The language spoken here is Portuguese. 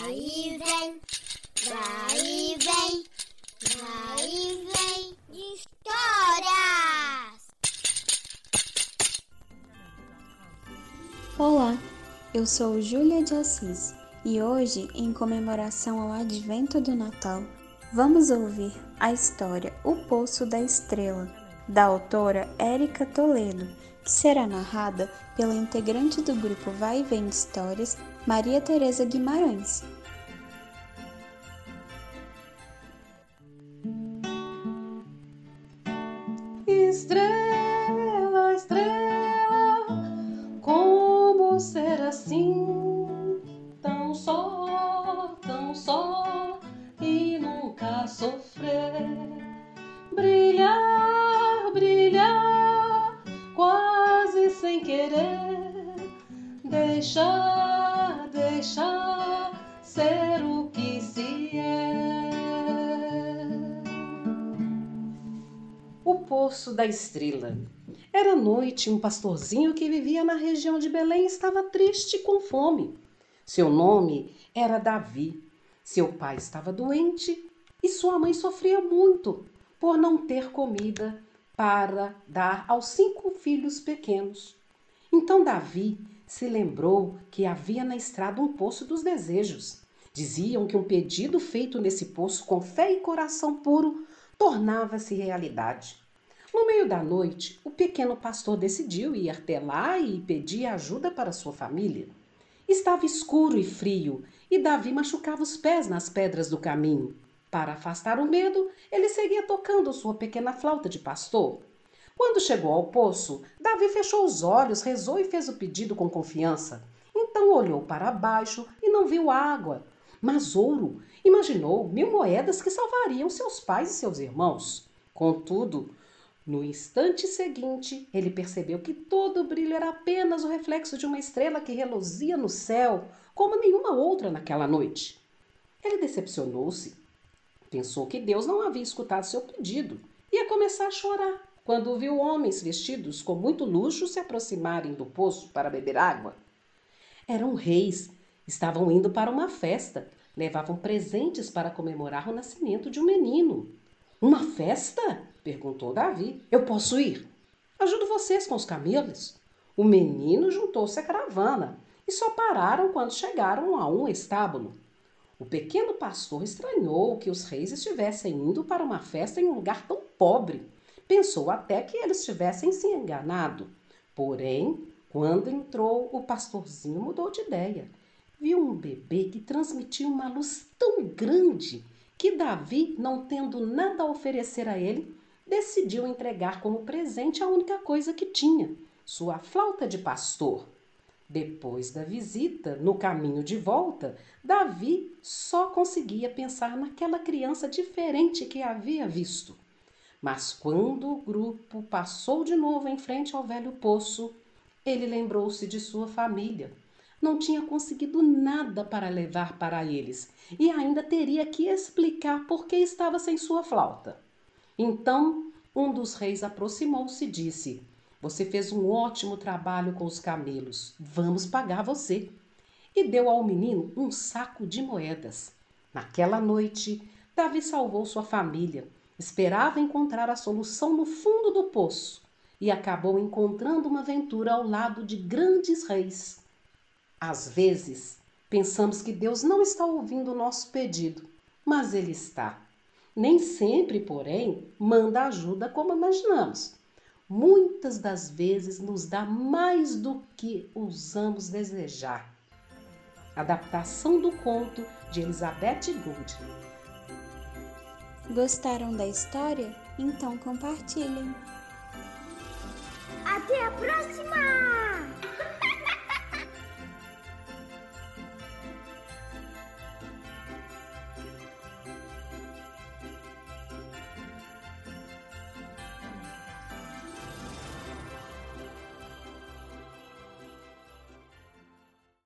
Vai vem, vai vem, vai vem histórias. Olá, eu sou Júlia de Assis e hoje, em comemoração ao advento do Natal, vamos ouvir a história O Poço da Estrela, da autora Érica Toledo, será narrada pela integrante do grupo Vai e Vem Histórias, Maria Tereza Guimarães. Estrela, estrela, como ser assim? Tão só, tão só e nunca sofrer. Deixar, deixar ser o que se é. O Poço da Estrela. Era noite um pastorzinho que vivia na região de Belém estava triste e com fome. Seu nome era Davi. Seu pai estava doente e sua mãe sofria muito por não ter comida para dar aos cinco filhos pequenos. Então Davi se lembrou que havia na estrada um poço dos desejos. Diziam que um pedido feito nesse poço com fé e coração puro tornava-se realidade. No meio da noite, o pequeno pastor decidiu ir até lá e pedir ajuda para sua família. Estava escuro e frio e Davi machucava os pés nas pedras do caminho. Para afastar o medo, ele seguia tocando sua pequena flauta de pastor. Quando chegou ao poço, Davi fechou os olhos, rezou e fez o pedido com confiança. Então olhou para baixo e não viu água, mas ouro. Imaginou mil moedas que salvariam seus pais e seus irmãos. Contudo, no instante seguinte, ele percebeu que todo o brilho era apenas o reflexo de uma estrela que reluzia no céu como nenhuma outra naquela noite. Ele decepcionou-se. Pensou que Deus não havia escutado seu pedido. Ia começar a chorar quando viu homens vestidos com muito luxo se aproximarem do poço para beber água. Eram reis, estavam indo para uma festa, levavam presentes para comemorar o nascimento de um menino. Uma festa? perguntou Davi. Eu posso ir? Ajudo vocês com os camelos. O menino juntou-se à caravana e só pararam quando chegaram a um estábulo. O pequeno pastor estranhou que os reis estivessem indo para uma festa em um lugar tão pobre. Pensou até que eles tivessem se enganado. Porém, quando entrou, o pastorzinho mudou de ideia. Viu um bebê que transmitia uma luz tão grande que Davi, não tendo nada a oferecer a ele, decidiu entregar como presente a única coisa que tinha, sua flauta de pastor. Depois da visita, no caminho de volta, Davi só conseguia pensar naquela criança diferente que havia visto. Mas quando o grupo passou de novo em frente ao velho poço, ele lembrou-se de sua família. Não tinha conseguido nada para levar para eles e ainda teria que explicar por que estava sem sua flauta. Então, um dos reis aproximou-se e disse: Você fez um ótimo trabalho com os camelos. Vamos pagar você. E deu ao menino um saco de moedas. Naquela noite, Davi salvou sua família. Esperava encontrar a solução no fundo do poço e acabou encontrando uma aventura ao lado de grandes reis. Às vezes, pensamos que Deus não está ouvindo o nosso pedido, mas Ele está. Nem sempre, porém, manda ajuda como imaginamos. Muitas das vezes nos dá mais do que ousamos desejar. Adaptação do conto de Elizabeth Gould. Gostaram da história? Então compartilhem. Até a próxima!